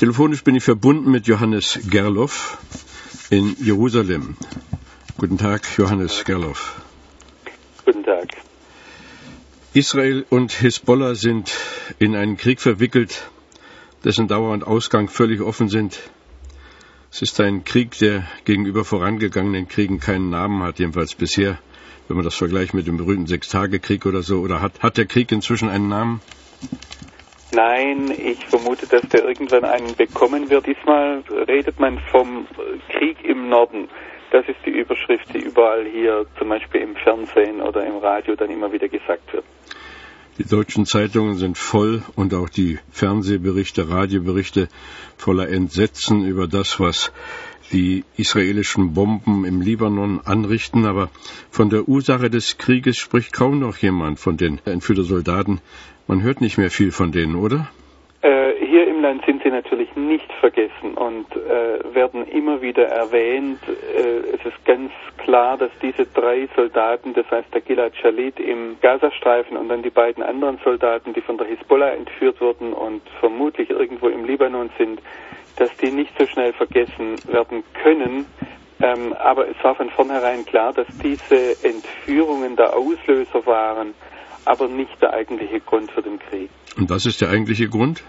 Telefonisch bin ich verbunden mit Johannes Gerloff in Jerusalem. Guten Tag, Johannes Gerloff. Guten Tag. Israel und Hisbollah sind in einen Krieg verwickelt, dessen Dauer und Ausgang völlig offen sind. Es ist ein Krieg, der gegenüber vorangegangenen Kriegen keinen Namen hat, jedenfalls bisher, wenn man das vergleicht mit dem berühmten Sechstagekrieg oder so. Oder hat, hat der Krieg inzwischen einen Namen? Nein, ich vermute, dass der irgendwann einen bekommen wird. Diesmal redet man vom Krieg im Norden. Das ist die Überschrift, die überall hier zum Beispiel im Fernsehen oder im Radio dann immer wieder gesagt wird. Die deutschen Zeitungen sind voll und auch die Fernsehberichte, Radioberichte voller Entsetzen über das, was die israelischen Bomben im Libanon anrichten. Aber von der Ursache des Krieges spricht kaum noch jemand von den entführten Soldaten. Man hört nicht mehr viel von denen, oder? Äh, hier im Land sind sie natürlich nicht vergessen und äh, werden immer wieder erwähnt. Äh, es ist ganz klar, dass diese drei Soldaten, das heißt der Gilad Shalit im Gazastreifen und dann die beiden anderen Soldaten, die von der Hisbollah entführt wurden und vermutlich irgendwo im Libanon sind, dass die nicht so schnell vergessen werden können. Ähm, aber es war von vornherein klar, dass diese Entführungen der Auslöser waren aber nicht der eigentliche Grund für den Krieg. Und was ist der eigentliche Grund?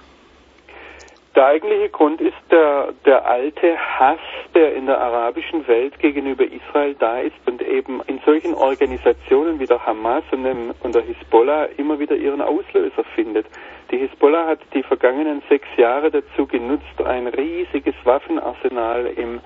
Der eigentliche Grund ist der, der alte Hass, der in der arabischen Welt gegenüber Israel da ist und eben in solchen Organisationen wie der Hamas und, dem, und der Hisbollah immer wieder ihren Auslöser findet. Die Hisbollah hat die vergangenen sechs Jahre dazu genutzt, ein riesiges Waffenarsenal im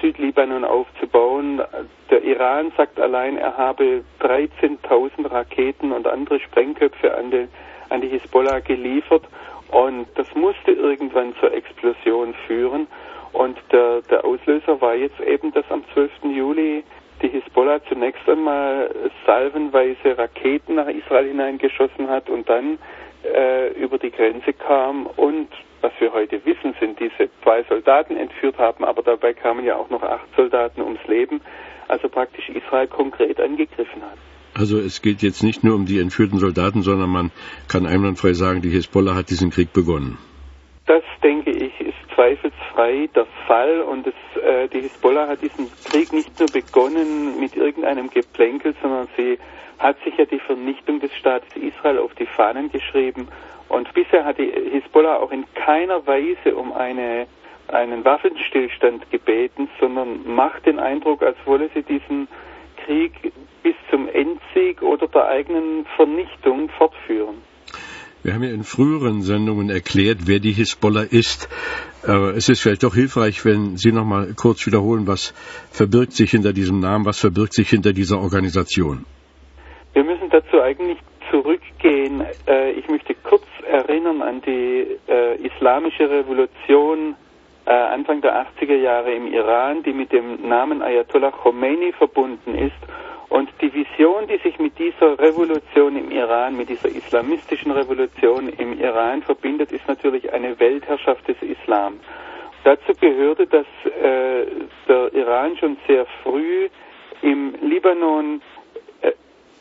Südlibanon aufzubauen. Der Iran sagt allein, er habe 13.000 Raketen und andere Sprengköpfe an die, an die Hisbollah geliefert. Und das musste irgendwann zur Explosion führen. Und der, der Auslöser war jetzt eben, dass am 12. Juli die Hisbollah zunächst einmal salvenweise Raketen nach Israel hineingeschossen hat und dann äh, über die Grenze kam und was wir heute wissen, sind diese zwei Soldaten entführt haben, aber dabei kamen ja auch noch acht Soldaten ums Leben, also praktisch Israel konkret angegriffen hat. Also es geht jetzt nicht nur um die entführten Soldaten, sondern man kann einwandfrei sagen, die Hisbollah hat diesen Krieg begonnen. Das denke ich ist zweifelsfrei der Fall und es, äh, die Hisbollah hat diesen Krieg nicht nur begonnen mit irgendeinem Geplänkel, sondern sie hat sich ja die Vernichtung des Staates Israel auf die Fahnen geschrieben und bisher hat die Hisbollah auch in keiner Weise um eine, einen Waffenstillstand gebeten, sondern macht den Eindruck, als wolle sie diesen Krieg bis zum Endsieg oder der eigenen Vernichtung fortführen. Wir haben ja in früheren Sendungen erklärt, wer die Hisbollah ist. Aber es ist vielleicht doch hilfreich, wenn Sie noch mal kurz wiederholen, was verbirgt sich hinter diesem Namen, was verbirgt sich hinter dieser Organisation. Wir müssen dazu eigentlich zurückgehen. Äh, ich möchte kurz erinnern an die äh, islamische Revolution äh, Anfang der 80er Jahre im Iran, die mit dem Namen Ayatollah Khomeini verbunden ist. Und die Vision, die sich mit dieser Revolution im Iran, mit dieser islamistischen Revolution im Iran verbindet, ist natürlich eine Weltherrschaft des Islam. Dazu gehörte, dass äh, der Iran schon sehr früh im Libanon äh,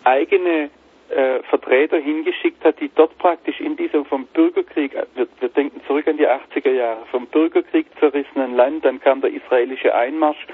eigene äh, Vertreter hingeschickt hat, die dort praktisch in diesem vom Bürgerkrieg, wir, wir denken zurück an die 80er Jahre, vom Bürgerkrieg zerrissenen Land, dann kam der israelische Einmarsch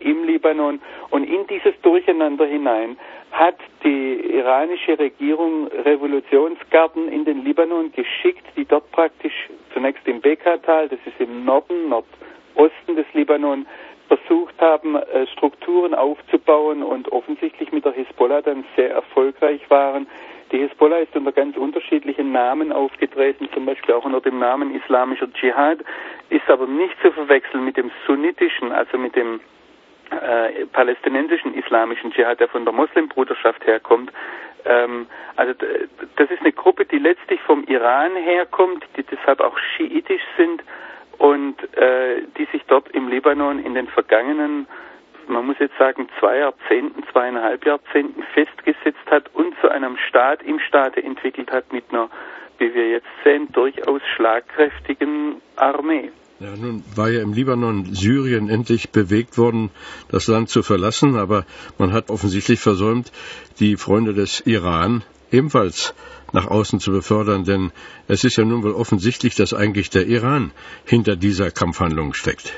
im Libanon und in dieses Durcheinander hinein hat die iranische Regierung Revolutionsgarten in den Libanon geschickt, die dort praktisch zunächst im Bekatal, das ist im Norden, Nordosten des Libanon, versucht haben, äh, Strukturen aufzubauen und offensichtlich mit der Hisbollah dann sehr erfolgreich waren. Die Hisbollah ist unter ganz unterschiedlichen Namen aufgetreten, zum Beispiel auch unter dem Namen Islamischer Dschihad, ist aber nicht zu verwechseln mit dem sunnitischen, also mit dem äh, palästinensischen islamischen Dschihad, der von der Muslimbruderschaft herkommt. Ähm, also das ist eine Gruppe, die letztlich vom Iran herkommt, die deshalb auch schiitisch sind und äh, die sich dort im Libanon in den vergangenen, man muss jetzt sagen, zwei Jahrzehnten, zweieinhalb Jahrzehnten festgesetzt hat und zu einem Staat im Staate entwickelt hat mit einer, wie wir jetzt sehen, durchaus schlagkräftigen Armee. Ja, nun war ja im Libanon Syrien endlich bewegt worden, das Land zu verlassen, aber man hat offensichtlich versäumt, die Freunde des Iran ebenfalls nach außen zu befördern, denn es ist ja nun wohl offensichtlich, dass eigentlich der Iran hinter dieser Kampfhandlung steckt.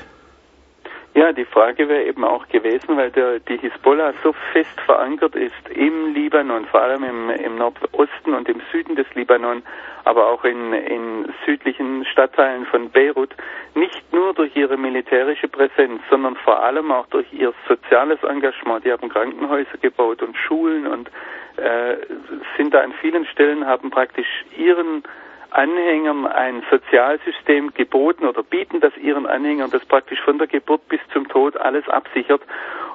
Ja, die Frage wäre eben auch gewesen, weil der, die Hisbollah so fest verankert ist im Libanon, vor allem im, im Nordosten und im Süden des Libanon, aber auch in, in südlichen Stadtteilen von Beirut, nicht nur durch ihre militärische Präsenz, sondern vor allem auch durch ihr soziales Engagement. Die haben Krankenhäuser gebaut und Schulen und äh, sind da an vielen Stellen, haben praktisch ihren Anhängern ein Sozialsystem geboten oder bieten das ihren Anhängern, das praktisch von der Geburt bis zum Tod alles absichert.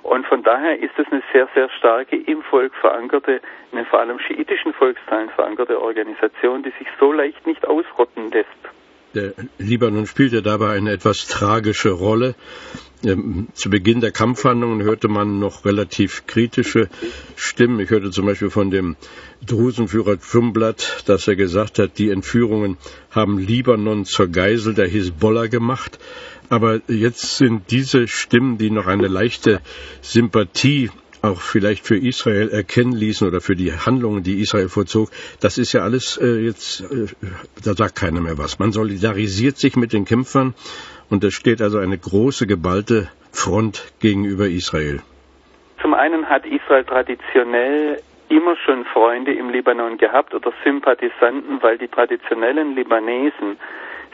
Und von daher ist es eine sehr, sehr starke im Volk verankerte, in den vor allem schiitischen Volksteilen verankerte Organisation, die sich so leicht nicht ausrotten lässt. Der Libanon spielte dabei eine etwas tragische Rolle. Ähm, zu Beginn der Kampfhandlungen hörte man noch relativ kritische Stimmen. Ich hörte zum Beispiel von dem Drusenführer Trumblatt, dass er gesagt hat, die Entführungen haben Libanon zur Geisel der Hisbollah gemacht. Aber jetzt sind diese Stimmen, die noch eine leichte Sympathie auch vielleicht für Israel erkennen ließen oder für die Handlungen, die Israel vollzog, das ist ja alles äh, jetzt, äh, da sagt keiner mehr was. Man solidarisiert sich mit den Kämpfern und es steht also eine große, geballte Front gegenüber Israel. Zum einen hat Israel traditionell immer schon Freunde im Libanon gehabt oder Sympathisanten, weil die traditionellen Libanesen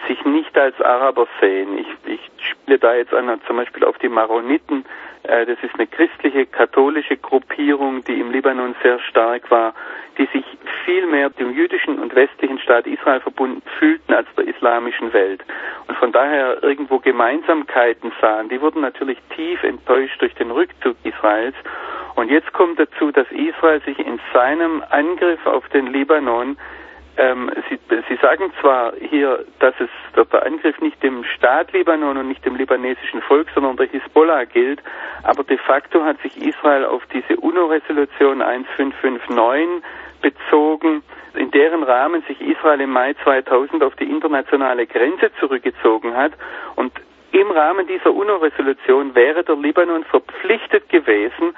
sich nicht als Araber sehen. Ich, ich spiele da jetzt an, zum Beispiel auf die Maroniten. Äh, das ist eine christliche, katholische Gruppierung, die im Libanon sehr stark war, die sich viel mehr dem jüdischen und westlichen Staat Israel verbunden fühlten als der islamischen Welt. Und von daher irgendwo Gemeinsamkeiten sahen. Die wurden natürlich tief enttäuscht durch den Rückzug Israels. Und jetzt kommt dazu, dass Israel sich in seinem Angriff auf den Libanon ähm, Sie, Sie, sagen zwar hier, dass es der Angriff nicht dem Staat Libanon und nicht dem libanesischen Volk, sondern der Hisbollah gilt, aber de facto hat sich Israel auf diese UNO-Resolution 1559 bezogen, in deren Rahmen sich Israel im Mai 2000 auf die internationale Grenze zurückgezogen hat. Und im Rahmen dieser UNO-Resolution wäre der Libanon verpflichtet gewesen,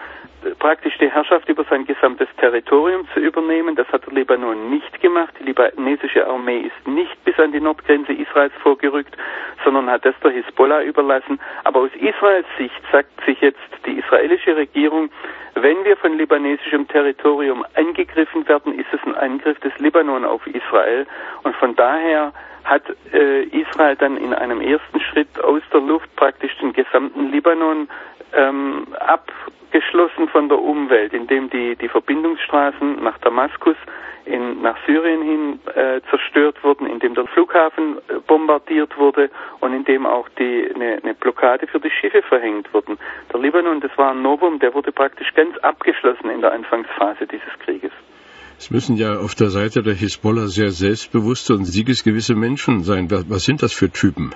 praktisch die Herrschaft über sein gesamtes Territorium zu übernehmen. Das hat der Libanon nicht gemacht. Die libanesische Armee ist nicht bis an die Nordgrenze Israels vorgerückt, sondern hat das der Hisbollah überlassen. Aber aus Israels Sicht sagt sich jetzt die israelische Regierung, wenn wir von libanesischem Territorium angegriffen werden, ist es ein Angriff des Libanon auf Israel. Und von daher hat äh, Israel dann in einem ersten Schritt aus der Luft praktisch den gesamten Libanon ähm, abgeschlossen von der Umwelt, indem die, die Verbindungsstraßen nach Damaskus in, nach Syrien hin äh, zerstört wurden, indem der Flughafen äh, bombardiert wurde und indem auch die, eine, eine Blockade für die Schiffe verhängt wurden. Der Libanon, das war ein Novum, der wurde praktisch ganz abgeschlossen in der Anfangsphase dieses Krieges. Es müssen ja auf der Seite der Hisbollah sehr selbstbewusste und siegesgewisse Menschen sein. Was sind das für Typen?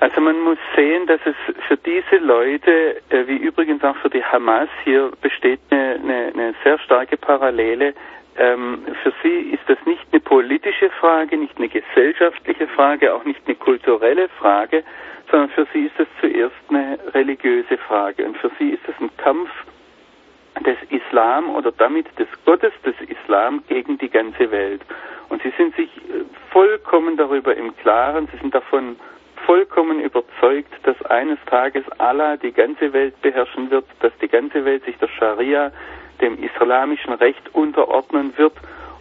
Also man muss sehen, dass es für diese Leute, äh, wie übrigens auch für die Hamas, hier besteht eine, eine, eine sehr starke Parallele. Ähm, für sie ist das nicht eine politische Frage, nicht eine gesellschaftliche Frage, auch nicht eine kulturelle Frage, sondern für sie ist es zuerst eine religiöse Frage. Und für sie ist es ein Kampf des Islam oder damit des Gottes des Islam gegen die ganze Welt. Und sie sind sich äh, vollkommen darüber im Klaren, sie sind davon vollkommen überzeugt, dass eines Tages Allah die ganze Welt beherrschen wird, dass die ganze Welt sich der Scharia, dem islamischen Recht unterordnen wird.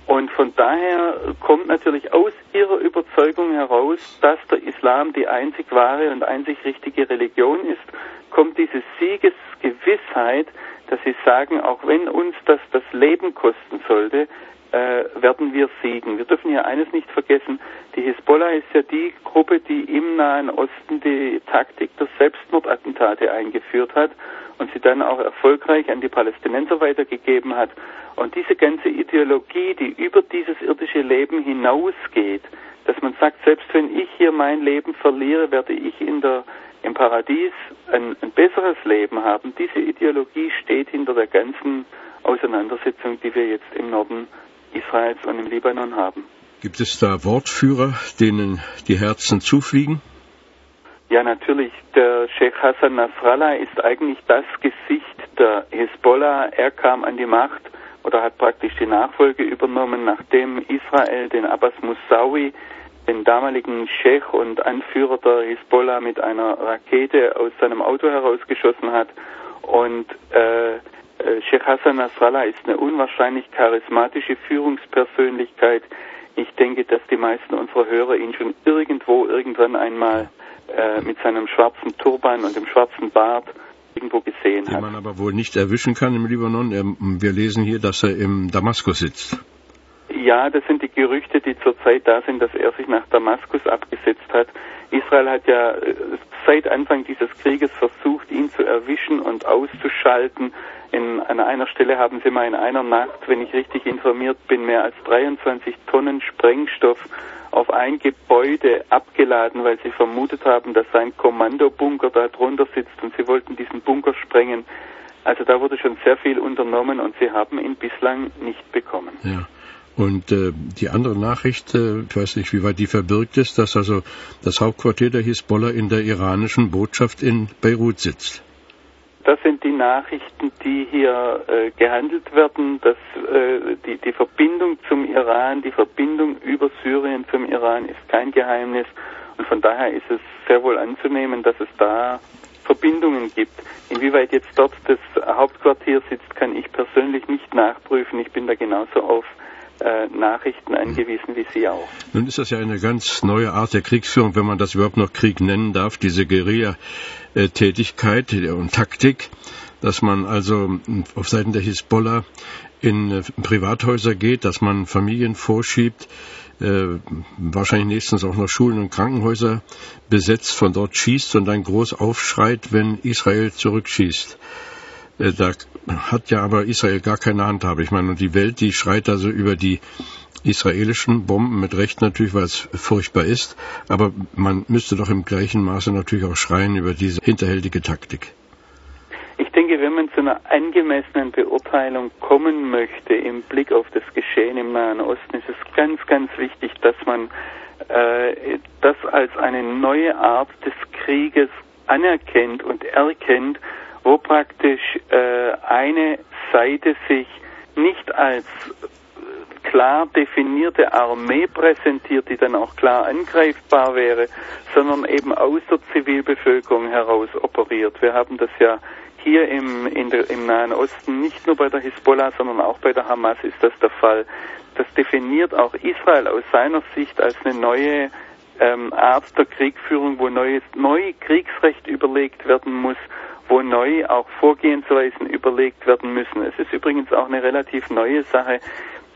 Und von daher kommt natürlich aus ihrer Überzeugung heraus, dass der Islam die einzig wahre und einzig richtige Religion ist, kommt diese Siegesgewissheit, dass sie sagen, auch wenn uns das das Leben kosten sollte, äh, werden wir siegen. Wir dürfen hier eines nicht vergessen, die Hisbollah ist ja die Gruppe, die im Nahen Osten die Taktik der Selbstmordattentate eingeführt hat und sie dann auch erfolgreich an die Palästinenser weitergegeben hat. Und diese ganze Ideologie, die über dieses irdische Leben hinausgeht, dass man sagt, selbst wenn ich hier mein Leben verliere, werde ich in der, im Paradies ein, ein besseres Leben haben. Diese Ideologie steht hinter der ganzen Auseinandersetzung, die wir jetzt im Norden Israels und im Libanon haben. Gibt es da Wortführer, denen die Herzen zufliegen? Ja, natürlich. Der Sheikh Hassan Nasrallah ist eigentlich das Gesicht der Hisbollah. Er kam an die Macht oder hat praktisch die Nachfolge übernommen, nachdem Israel den Abbas Moussaoui, den damaligen Sheikh und Anführer der Hisbollah, mit einer Rakete aus seinem Auto herausgeschossen hat. Und äh, Sheikh Hassan Nasrallah ist eine unwahrscheinlich charismatische Führungspersönlichkeit. Ich denke, dass die meisten unserer Hörer ihn schon irgendwo irgendwann einmal äh, mit seinem schwarzen Turban und dem schwarzen Bart irgendwo gesehen Den hat. man aber wohl nicht erwischen kann im Libanon. Wir lesen hier, dass er im Damaskus sitzt. Ja, das sind die Gerüchte, die zurzeit da sind, dass er sich nach Damaskus abgesetzt hat. Israel hat ja äh, seit Anfang dieses Krieges versucht, ihn zu erwischen und auszuschalten. In, an einer Stelle haben sie mal in einer Nacht, wenn ich richtig informiert bin, mehr als 23 Tonnen Sprengstoff auf ein Gebäude abgeladen, weil sie vermutet haben, dass sein Kommandobunker da drunter sitzt und sie wollten diesen Bunker sprengen. Also da wurde schon sehr viel unternommen und sie haben ihn bislang nicht bekommen. Ja. Und äh, die andere Nachricht, äh, ich weiß nicht, wie weit die verbirgt ist, dass also das Hauptquartier der Hisbollah in der iranischen Botschaft in Beirut sitzt. Das sind Nachrichten, die hier äh, gehandelt werden, dass äh, die, die Verbindung zum Iran, die Verbindung über Syrien zum Iran ist kein Geheimnis. Und von daher ist es sehr wohl anzunehmen, dass es da Verbindungen gibt. Inwieweit jetzt dort das Hauptquartier sitzt, kann ich persönlich nicht nachprüfen. Ich bin da genauso auf äh, Nachrichten angewiesen wie Sie auch. Nun ist das ja eine ganz neue Art der Kriegsführung, wenn man das überhaupt noch Krieg nennen darf, diese Guerilla-Tätigkeit und Taktik, dass man also auf Seiten der Hisbollah in äh, Privathäuser geht, dass man Familien vorschiebt, äh, wahrscheinlich nächstens auch noch Schulen und Krankenhäuser besetzt, von dort schießt und dann groß aufschreit, wenn Israel zurückschießt. Äh, da hat ja aber Israel gar keine Handhabe. Ich meine, und die Welt, die schreit also über die israelischen Bomben mit Recht natürlich, weil es furchtbar ist. Aber man müsste doch im gleichen Maße natürlich auch schreien über diese hinterhältige Taktik. Ich denke, wenn man zu einer angemessenen Beurteilung kommen möchte im Blick auf das Geschehen im Nahen Osten, ist es ganz, ganz wichtig, dass man äh, das als eine neue Art des Krieges anerkennt und erkennt, wo praktisch äh, eine Seite sich nicht als klar definierte Armee präsentiert, die dann auch klar angreifbar wäre, sondern eben aus der Zivilbevölkerung heraus operiert. Wir haben das ja hier im, der, im Nahen Osten, nicht nur bei der Hisbollah, sondern auch bei der Hamas ist das der Fall. Das definiert auch Israel aus seiner Sicht als eine neue ähm, Art der Kriegführung, wo neues, neu Kriegsrecht überlegt werden muss, wo neu auch Vorgehensweisen überlegt werden müssen. Es ist übrigens auch eine relativ neue Sache,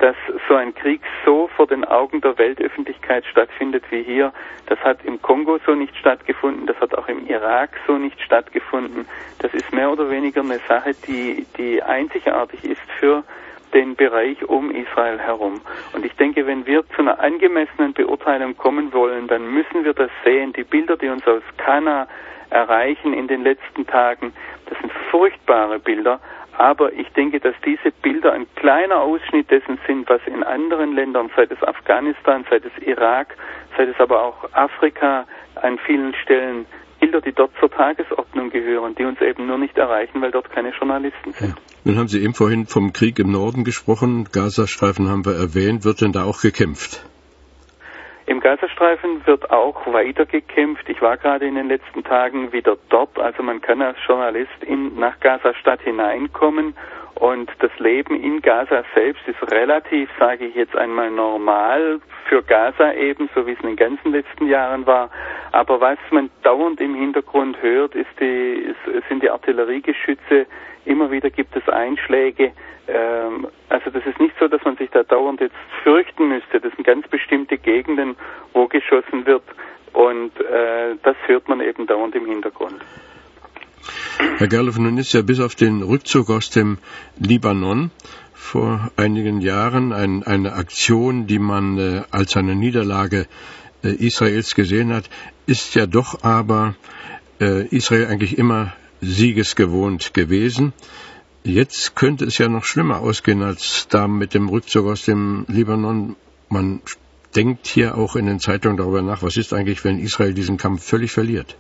dass so ein Krieg so vor den Augen der Weltöffentlichkeit stattfindet wie hier. Das hat im Kongo so nicht stattgefunden, das hat auch im Irak so nicht stattgefunden. Das ist mehr oder weniger eine Sache, die, die einzigartig ist für den Bereich um Israel herum. Und ich denke, wenn wir zu einer angemessenen Beurteilung kommen wollen, dann müssen wir das sehen. Die Bilder, die uns aus Kana erreichen in den letzten Tagen, das sind furchtbare Bilder, aber ich denke, dass diese Bilder ein kleiner Ausschnitt dessen sind, was in anderen Ländern, seit es Afghanistan, seit es Irak, seit es aber auch Afrika an vielen Stellen Bilder, die dort zur Tagesordnung gehören, die uns eben nur nicht erreichen, weil dort keine Journalisten sind. Nun haben Sie eben vorhin vom Krieg im Norden gesprochen. Gazastreifen haben wir erwähnt. Wird denn da auch gekämpft? Im Gazastreifen wird auch weiter gekämpft. Ich war gerade in den letzten Tagen wieder dort. Also man kann als Journalist in, nach Gaza-Stadt hineinkommen Und das Leben in Gaza selbst ist relativ, sage ich jetzt einmal, normal für Gaza eben, so wie es in den ganzen letzten Jahren war. Aber was man dauernd im Hintergrund hört, ist die, sind die Artilleriegeschütze. Immer wieder gibt es Einschläge. Ähm, also das ist nicht so, dass man sich da dauernd jetzt fürchten müsste. Das sind ganz bestimmte Gegenden, wo geschossen wird. Und äh, das hört man eben dauernd im Hintergrund. Herr Gerloff, nun ist ja bis auf den Rückzug aus dem Libanon vor einigen Jahren ein, eine Aktion, die man äh, als eine Niederlage äh, Israels gesehen hat, ist ja doch aber äh, Israel eigentlich immer siegesgewohnt gewesen. Jetzt könnte es ja noch schlimmer ausgehen als da mit dem Rückzug aus dem Libanon. Man denkt hier auch in den Zeitungen darüber nach, was ist eigentlich, wenn Israel diesen Kampf völlig verliert?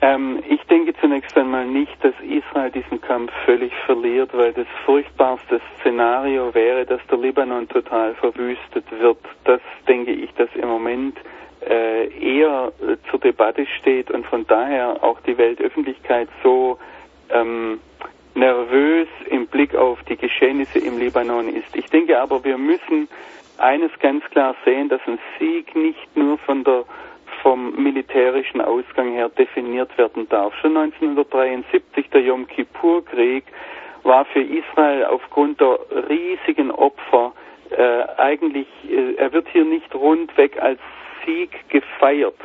Ähm, ich denke zunächst einmal nicht, dass Israel diesen Kampf völlig verliert, weil das furchtbarste Szenario wäre, dass der Libanon total verwüstet wird. Das denke ich, dass im Moment eher äh, zur Debatte steht und von daher auch die Weltöffentlichkeit so ähm, nervös im Blick auf die Geschehnisse im Libanon ist. Ich denke aber, wir müssen eines ganz klar sehen, dass ein Sieg nicht nur von der vom militärischen Ausgang her definiert werden darf. Schon 1973, der Yom Kippur-Krieg, war für Israel aufgrund der riesigen Opfer äh, eigentlich, äh, er wird hier nicht rundweg als Sieg gefeiert.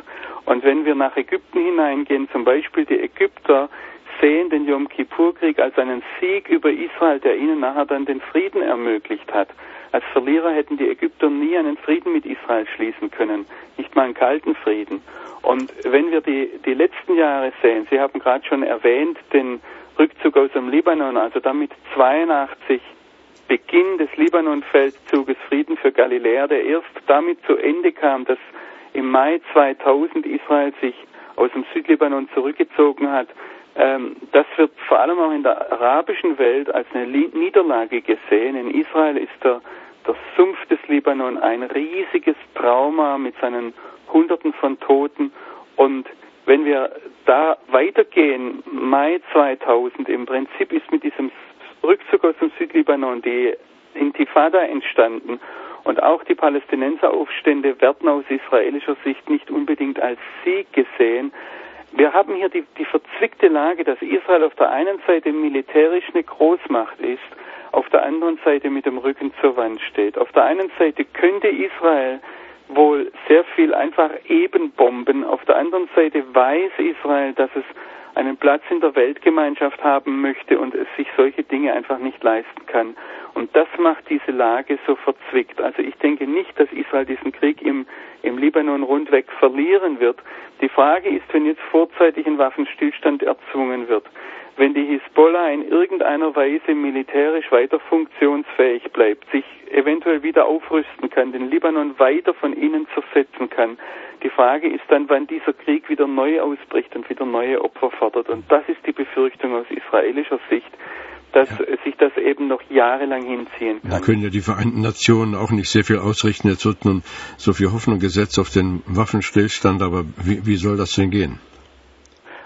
Und wenn wir nach Ägypten hineingehen, zum Beispiel die Ägypter sehen den Yom Kippur-Krieg als einen Sieg über Israel, der ihnen nachher dann den Frieden ermöglicht hat. Als Verlierer hätten die Ägypter nie einen Frieden mit Israel schließen können, nicht mal einen kalten Frieden. Und wenn wir die, die letzten Jahre sehen, Sie haben gerade schon erwähnt, den Rückzug aus dem Libanon, also damit 82 Beginn des Libanon-Feldzuges Frieden für Galiläa, der erst damit zu Ende kam, dass im Mai 2000 Israel sich aus dem Südlibanon zurückgezogen hat, ähm, das wird vor allem auch in der arabischen Welt als eine Niederlage gesehen. In Israel ist der der Sumpf des Libanon ein riesiges Trauma mit seinen Hunderten von Toten. Und wenn wir da weitergehen, Mai 2000, im Prinzip ist mit diesem Rückzug aus dem Südlibanon die Intifada entstanden. Und auch die Palästinenseraufstände werden aus israelischer Sicht nicht unbedingt als Sieg gesehen. Wir haben hier die, die verzwickte Lage, dass Israel auf der einen Seite militärisch eine Großmacht ist auf der anderen Seite mit dem Rücken zur Wand steht. Auf der einen Seite könnte Israel wohl sehr viel einfach eben bomben. Auf der anderen Seite weiß Israel, dass es einen Platz in der Weltgemeinschaft haben möchte und es sich solche Dinge einfach nicht leisten kann. Und das macht diese Lage so verzwickt. Also ich denke nicht, dass Israel diesen Krieg im, im Libanon rundweg verlieren wird. Die Frage ist, wenn jetzt vorzeitig ein Waffenstillstand erzwungen wird, wenn die Hisbollah in irgendeiner Weise militärisch weiter funktionsfähig bleibt, sich eventuell wieder aufrüsten kann, den Libanon weiter von innen zersetzen kann. Die Frage ist dann, wann dieser Krieg wieder neu ausbricht und wieder neue Opfer fordert. Und das ist die Befürchtung aus israelischer Sicht, dass ja. sich das eben noch jahrelang hinziehen kann. Da können ja die Vereinten Nationen auch nicht sehr viel ausrichten. Jetzt wird nun so viel Hoffnung gesetzt auf den Waffenstillstand, aber wie, wie soll das denn gehen?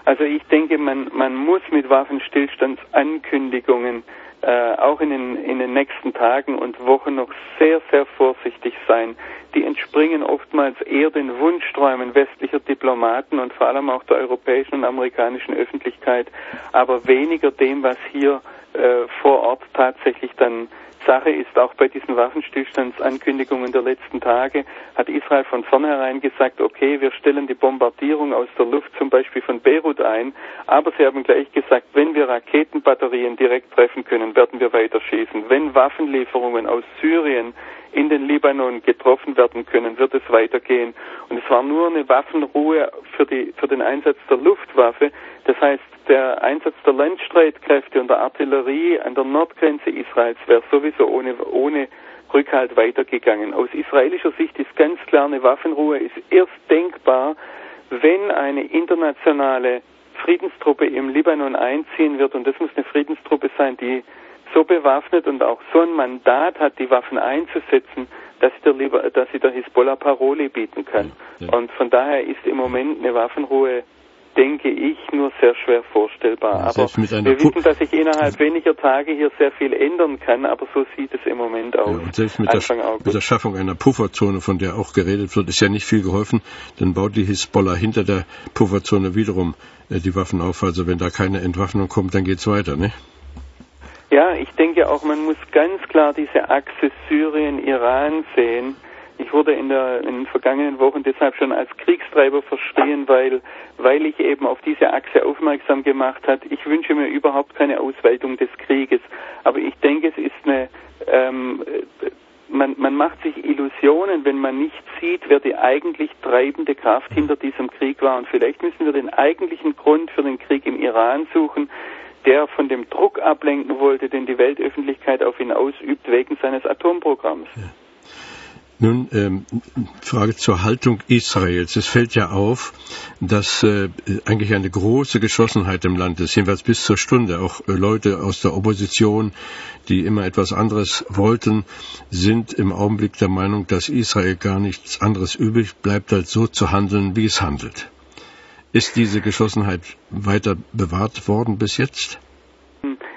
Also ich denke, man, man muss mit Waffenstillstandsankündigungen äh, auch in den, in den nächsten Tagen und Wochen noch sehr, sehr vorsichtig sein. Die entspringen oftmals eher den Wunschträumen westlicher Diplomaten und vor allem auch der europäischen und amerikanischen Öffentlichkeit, aber weniger dem, was hier äh, vor Ort tatsächlich dann Sache ist, auch bei diesen Waffenstillstandsankündigungen der letzten Tage hat Israel von vornherein gesagt, okay, wir stellen die Bombardierung aus der Luft zum Beispiel von Beirut ein, aber sie haben gleich gesagt, wenn wir Raketenbatterien direkt treffen können, werden wir weiter schießen. Wenn Waffenlieferungen aus Syrien in den Libanon getroffen werden können, wird es weitergehen. Und es war nur eine Waffenruhe für, die, für den Einsatz der Luftwaffe. Das heißt, der Einsatz der Landstreitkräfte und der Artillerie an der Nordgrenze Israels wäre sowieso ohne, ohne Rückhalt weitergegangen. Aus israelischer Sicht ist ganz klar, eine Waffenruhe ist erst denkbar, wenn eine internationale Friedenstruppe im Libanon einziehen wird. Und das muss eine Friedenstruppe sein, die so bewaffnet und auch so ein Mandat hat, die Waffen einzusetzen, dass sie der, dass sie der Hisbollah Paroli bieten kann. Ja. Und von daher ist im Moment eine Waffenruhe denke ich, nur sehr schwer vorstellbar. Ja, aber wir wissen, dass sich innerhalb weniger Tage hier sehr viel ändern kann, aber so sieht es im Moment aus. Ja, und selbst mit der, mit der, Schaffung einer Pufferzone, von der auch geredet wird, ist ja nicht viel geholfen. Dann baut die Hisbollah hinter der Pufferzone wiederum äh, die Waffen auf. Also wenn da keine Entwaffnung kommt, dann geht's weiter, ne? Ja, ich denke auch, man muss ganz klar diese Achse Syrien-Iran sehen ich wurde in, der, in den vergangenen Wochen deshalb schon als Kriegstreiber verstehen, weil, weil ich eben auf diese Achse aufmerksam gemacht hat. Ich wünsche mir überhaupt keine Ausweitung des Krieges, aber ich denke, es ist eine, ähm, man, man macht sich Illusionen, wenn man nicht sieht, wer die eigentlich treibende Kraft hinter diesem Krieg war. Und vielleicht müssen wir den eigentlichen Grund für den Krieg im Iran suchen, der von dem Druck ablenken wollte, den die Weltöffentlichkeit auf ihn ausübt wegen seines Atomprogramms. Ja. Nun, ähm, Frage zur Haltung Israels. Es fällt ja auf, dass äh, eigentlich eine große Geschlossenheit im Land ist, jedenfalls bis zur Stunde. Auch äh, Leute aus der Opposition, die immer etwas anderes wollten, sind im Augenblick der Meinung, dass Israel gar nichts anderes übrig bleibt, als so zu handeln, wie es handelt. Ist diese Geschlossenheit weiter bewahrt worden bis jetzt?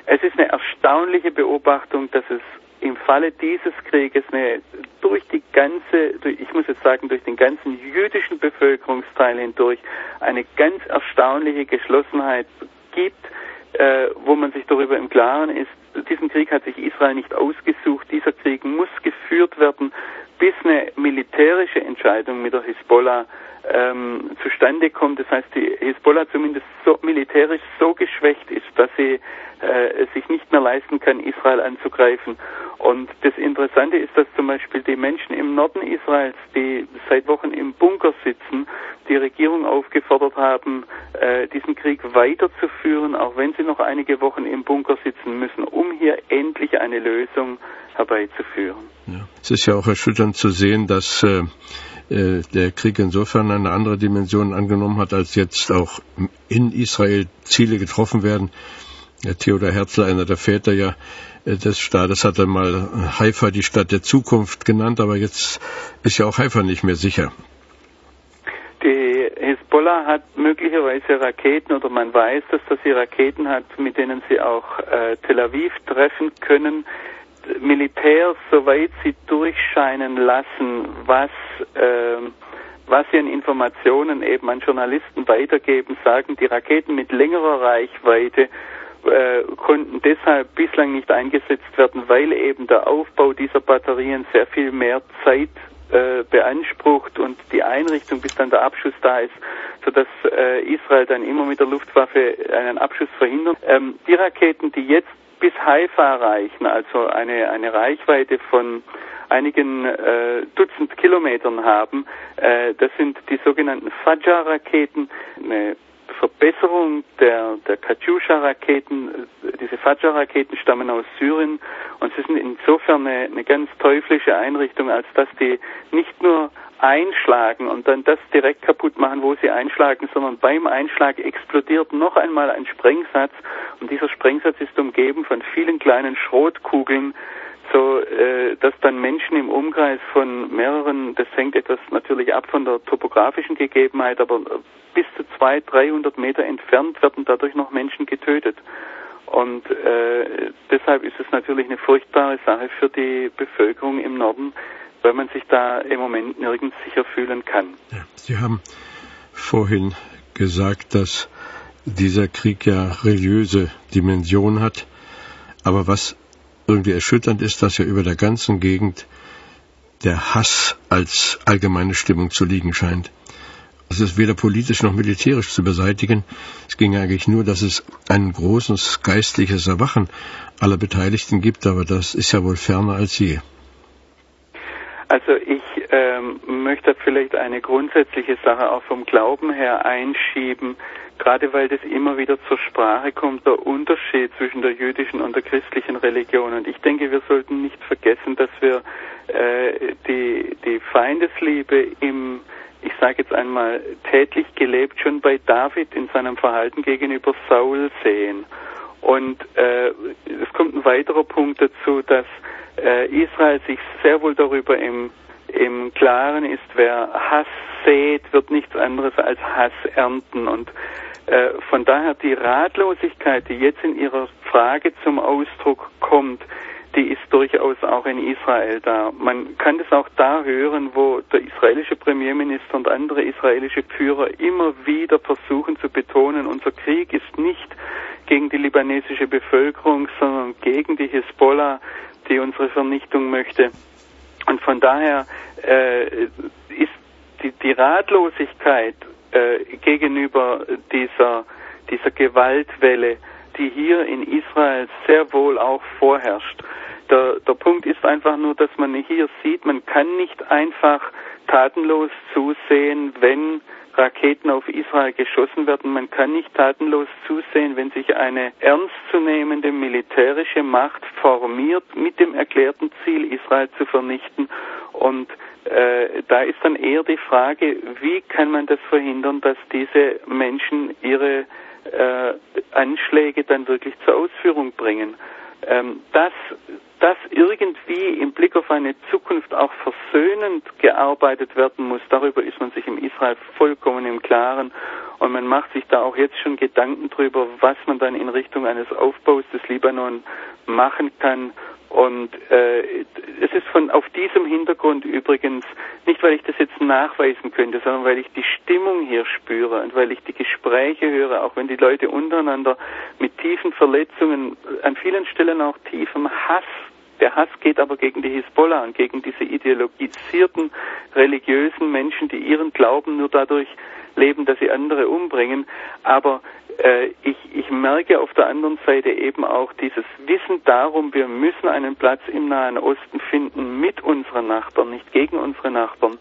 Es ist eine erstaunliche Beobachtung, dass es im Falle dieses Krieges eine durch die ganze, ich muss jetzt sagen, durch den ganzen jüdischen Bevölkerungsteil hindurch eine ganz erstaunliche Geschlossenheit gibt, äh, wo man sich darüber im Klaren ist, diesen Krieg hat sich Israel nicht ausgesucht, dieser Krieg muss geführt werden, bis eine militärische Entscheidung mit der Hisbollah ähm, zustande kommt. Das heißt, die Hisbollah zumindest so militärisch so geschwächt ist, dass sie äh, sich nicht mehr leisten kann, Israel anzugreifen. Und das Interessante ist, dass zum Beispiel die Menschen im Norden Israels, die seit Wochen im Bunker sitzen, die Regierung aufgefordert haben, äh, diesen Krieg weiterzuführen, auch wenn sie noch einige Wochen im Bunker sitzen müssen, um hier endlich eine Lösung herbeizuführen. Ja. Es ist ja auch erschütternd zu sehen, dass äh, äh, der Krieg insofern eine andere Dimension angenommen hat, als jetzt auch in Israel Ziele getroffen werden. Der Theodor Herzl, einer der Väter ja des Staates, hat einmal Haifa die Stadt der Zukunft genannt, aber jetzt ist ja auch Haifa nicht mehr sicher. Die Hezbollah hat möglicherweise Raketen oder man weiß, dass das sie Raketen hat, mit denen sie auch äh, Tel Aviv treffen können. Militärs, soweit sie durchscheinen lassen, was, äh, was sie an Informationen eben an Journalisten weitergeben, sagen, die Raketen mit längerer Reichweite äh, konnten deshalb bislang nicht eingesetzt werden, weil eben der Aufbau dieser Batterien sehr viel mehr Zeit äh, beansprucht und die Einrichtung, bis dann der Abschuss da ist, sodass äh, Israel dann immer mit der Luftwaffe einen Abschuss verhindert. Ähm, die Raketen, die jetzt bis Haifa reichen, also eine, eine Reichweite von einigen äh, Dutzend Kilometern haben. Äh, das sind die sogenannten Fajr-Raketen, eine Verbesserung der, der Katyusha-Raketen. Diese Fajr-Raketen stammen aus Syrien und sie sind insofern eine, eine ganz teuflische Einrichtung, als dass die nicht nur einschlagen und dann das direkt kaputt machen, wo sie einschlagen, sondern beim Einschlag explodiert noch einmal ein Sprengsatz und dieser Sprengsatz ist umgeben von vielen kleinen Schrotkugeln, so äh, dass dann Menschen im Umkreis von mehreren, das hängt etwas natürlich ab von der topografischen Gegebenheit, aber bis zu zwei, 300 Meter entfernt werden dadurch noch Menschen getötet. Und äh, deshalb ist es natürlich eine furchtbare Sache für die Bevölkerung im Norden, weil man sich da im Moment nirgends sicher fühlen kann. Sie haben vorhin gesagt, dass dieser Krieg ja religiöse Dimension hat. Aber was irgendwie erschütternd ist, dass ja über der ganzen Gegend der Hass als allgemeine Stimmung zu liegen scheint. Es ist weder politisch noch militärisch zu beseitigen. Es ging eigentlich nur, dass es ein großes geistliches Erwachen aller Beteiligten gibt, aber das ist ja wohl ferner als je. Also ich ähm, möchte vielleicht eine grundsätzliche Sache auch vom Glauben her einschieben, gerade weil das immer wieder zur Sprache kommt, der Unterschied zwischen der jüdischen und der christlichen Religion. Und ich denke, wir sollten nicht vergessen, dass wir äh, die, die Feindesliebe im ich sage jetzt einmal, tätlich gelebt schon bei David in seinem Verhalten gegenüber Saul sehen. Und äh, es kommt ein weiterer Punkt dazu, dass äh, Israel sich sehr wohl darüber im, im Klaren ist, wer Hass sät, wird nichts anderes als Hass ernten. Und Äh, von daher die Ratlosigkeit, die jetzt in Ihrer Frage zum Ausdruck kommt, die ist durchaus auch in Israel da. Man kann das auch da hören, wo der israelische Premierminister und andere israelische Führer immer wieder versuchen zu betonen, unser Krieg ist nicht gegen die libanesische Bevölkerung, sondern gegen die Hisbollah, die unsere Vernichtung möchte. Und von daher äh, ist die, die Ratlosigkeit äh, gegenüber dieser, dieser Gewaltwelle, die hier in Israel sehr wohl auch vorherrscht. Der, der Punkt ist einfach nur, dass man hier sieht, man kann nicht einfach tatenlos zusehen, wenn Raketen auf Israel geschossen werden. Man kann nicht tatenlos zusehen, wenn sich eine ernstzunehmende militärische Macht formiert mit dem erklärten Ziel, Israel zu vernichten. Und äh, da ist dann eher die Frage, wie kann man das verhindern, dass diese Menschen ihre äh, Anschläge dann wirklich zur Ausführung bringen. Ähm, dass, dass irgendwie im Blick auf eine Zukunft auch versöhnend gearbeitet werden muss, darüber ist man sich im Israel vollkommen im Klaren. Und man macht sich da auch jetzt schon Gedanken darüber, was man dann in Richtung eines Aufbaus des Libanon machen kann und äh, es ist von auf diesem Hintergrund übrigens nicht, weil ich das jetzt nachweisen könnte, sondern weil ich die Stimmung hier spüre und weil ich die Gespräche höre, auch wenn die Leute untereinander mit tiefen Verletzungen, an vielen Stellen auch tiefem Hass der Hass geht aber gegen die Hisbollah und gegen diese ideologisierten religiösen Menschen, die ihren Glauben nur dadurch leben, dass sie andere umbringen. Aber äh, ich, ich merke auf der anderen Seite eben auch dieses Wissen darum, wir müssen einen Platz im Nahen Osten finden mit unseren Nachbarn, nicht gegen unsere Nachbarn.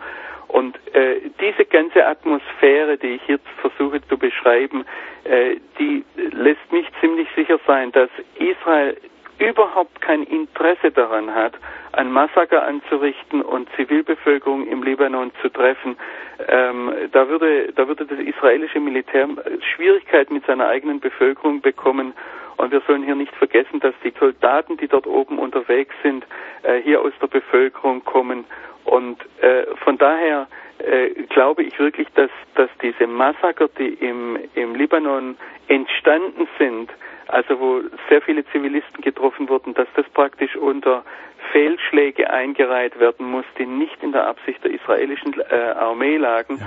Und äh, diese ganze Atmosphäre, die ich jetzt versuche zu beschreiben, äh, die lässt mich ziemlich sicher sein, dass Israel überhaupt kein Interesse daran hat, ein Massaker anzurichten und Zivilbevölkerung im Libanon zu treffen, ähm, da würde da würde das israelische Militär Schwierigkeiten mit seiner eigenen Bevölkerung bekommen. Und wir sollen hier nicht vergessen, dass die Soldaten, die dort oben unterwegs sind, äh, hier aus der Bevölkerung kommen. Und äh, von daher äh, glaube ich wirklich, dass, dass diese Massaker, die im, im Libanon entstanden sind, also wo sehr viele Zivilisten getroffen wurden, dass das praktisch unter Fehlschläge eingereiht werden muss, die nicht in der Absicht der israelischen äh, Armee lagen.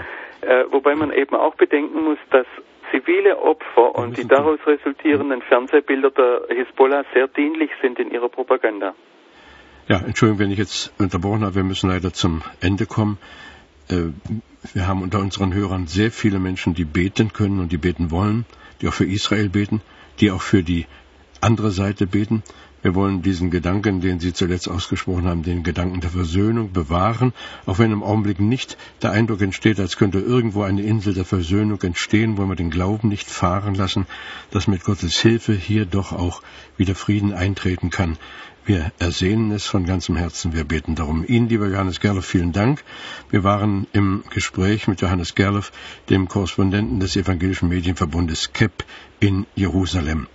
Ja. Äh, wobei man eben auch bedenken muss, dass zivile Opfer und die daraus resultierenden Fernsehbilder der Hisbollah sehr dienlich sind in ihrer Propaganda. Ja, Entschuldigung, wenn ich jetzt unterbrochen habe, wir müssen leider zum Ende kommen. Äh, wir haben unter unseren Hörern sehr viele Menschen, die beten können und die beten wollen, die auch für Israel beten, die auch für die andere Seite beten. Wir wollen diesen Gedanken, den Sie zuletzt ausgesprochen haben, den Gedanken der Versöhnung bewahren, auch wenn im Augenblick nicht der Eindruck entsteht, als könnte irgendwo eine Insel der Versöhnung entstehen, wo wir den Glauben nicht fahren lassen, dass mit Gottes Hilfe hier doch auch wieder Frieden eintreten kann. Wir ersehnen es von ganzem Herzen. Wir beten darum. Ihnen, lieber Johannes Gerloff, vielen Dank. Wir waren im Gespräch mit Johannes Gerloff, dem Korrespondenten des Evangelischen Medienverbundes KEP in Jerusalem.